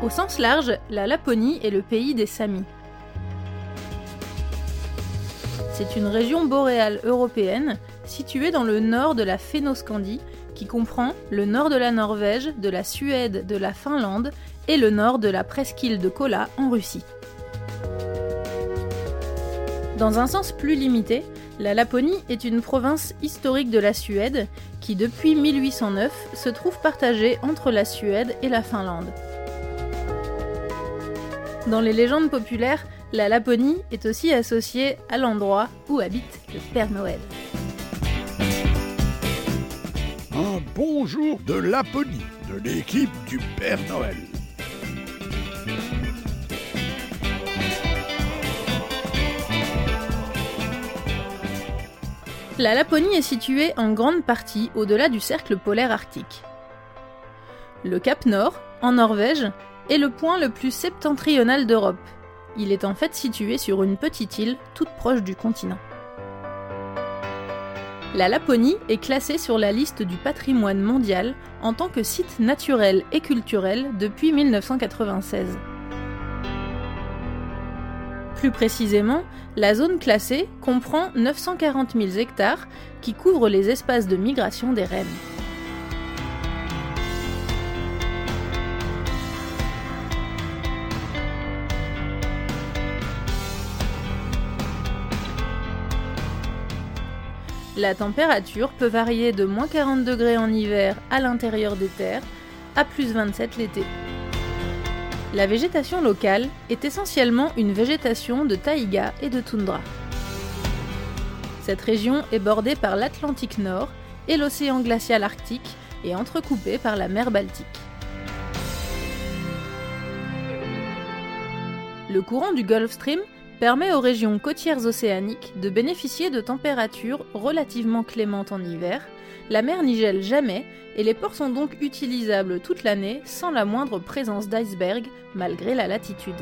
Au sens large, la Laponie est le pays des Samis. C'est une région boréale européenne située dans le nord de la Phénoscandie, qui comprend le nord de la Norvège, de la Suède, de la Finlande et le nord de la presqu'île de Kola en Russie. Dans un sens plus limité, la Laponie est une province historique de la Suède qui, depuis 1809, se trouve partagée entre la Suède et la Finlande. Dans les légendes populaires, la Laponie est aussi associée à l'endroit où habite le Père Noël. Un bonjour de Laponie, de l'équipe du Père Noël. La Laponie est située en grande partie au-delà du cercle polaire arctique. Le Cap Nord, en Norvège, est le point le plus septentrional d'Europe. Il est en fait situé sur une petite île toute proche du continent. La Laponie est classée sur la liste du patrimoine mondial en tant que site naturel et culturel depuis 1996. Plus précisément, la zone classée comprend 940 000 hectares qui couvrent les espaces de migration des rennes. La température peut varier de moins 40 degrés en hiver à l'intérieur des terres à plus 27 l'été. La végétation locale est essentiellement une végétation de taïga et de toundra. Cette région est bordée par l'Atlantique Nord et l'océan glacial arctique et entrecoupée par la mer Baltique. Le courant du Gulf Stream permet aux régions côtières océaniques de bénéficier de températures relativement clémentes en hiver, la mer n'y gèle jamais et les ports sont donc utilisables toute l'année sans la moindre présence d'iceberg malgré la latitude.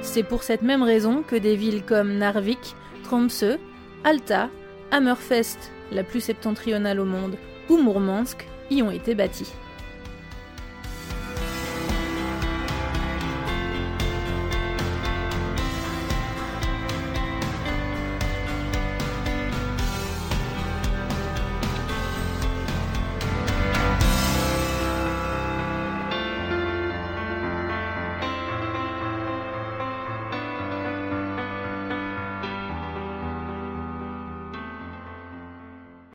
C'est pour cette même raison que des villes comme Narvik, Tromsø, Alta, Hammerfest, la plus septentrionale au monde, ou Mourmansk y ont été bâties.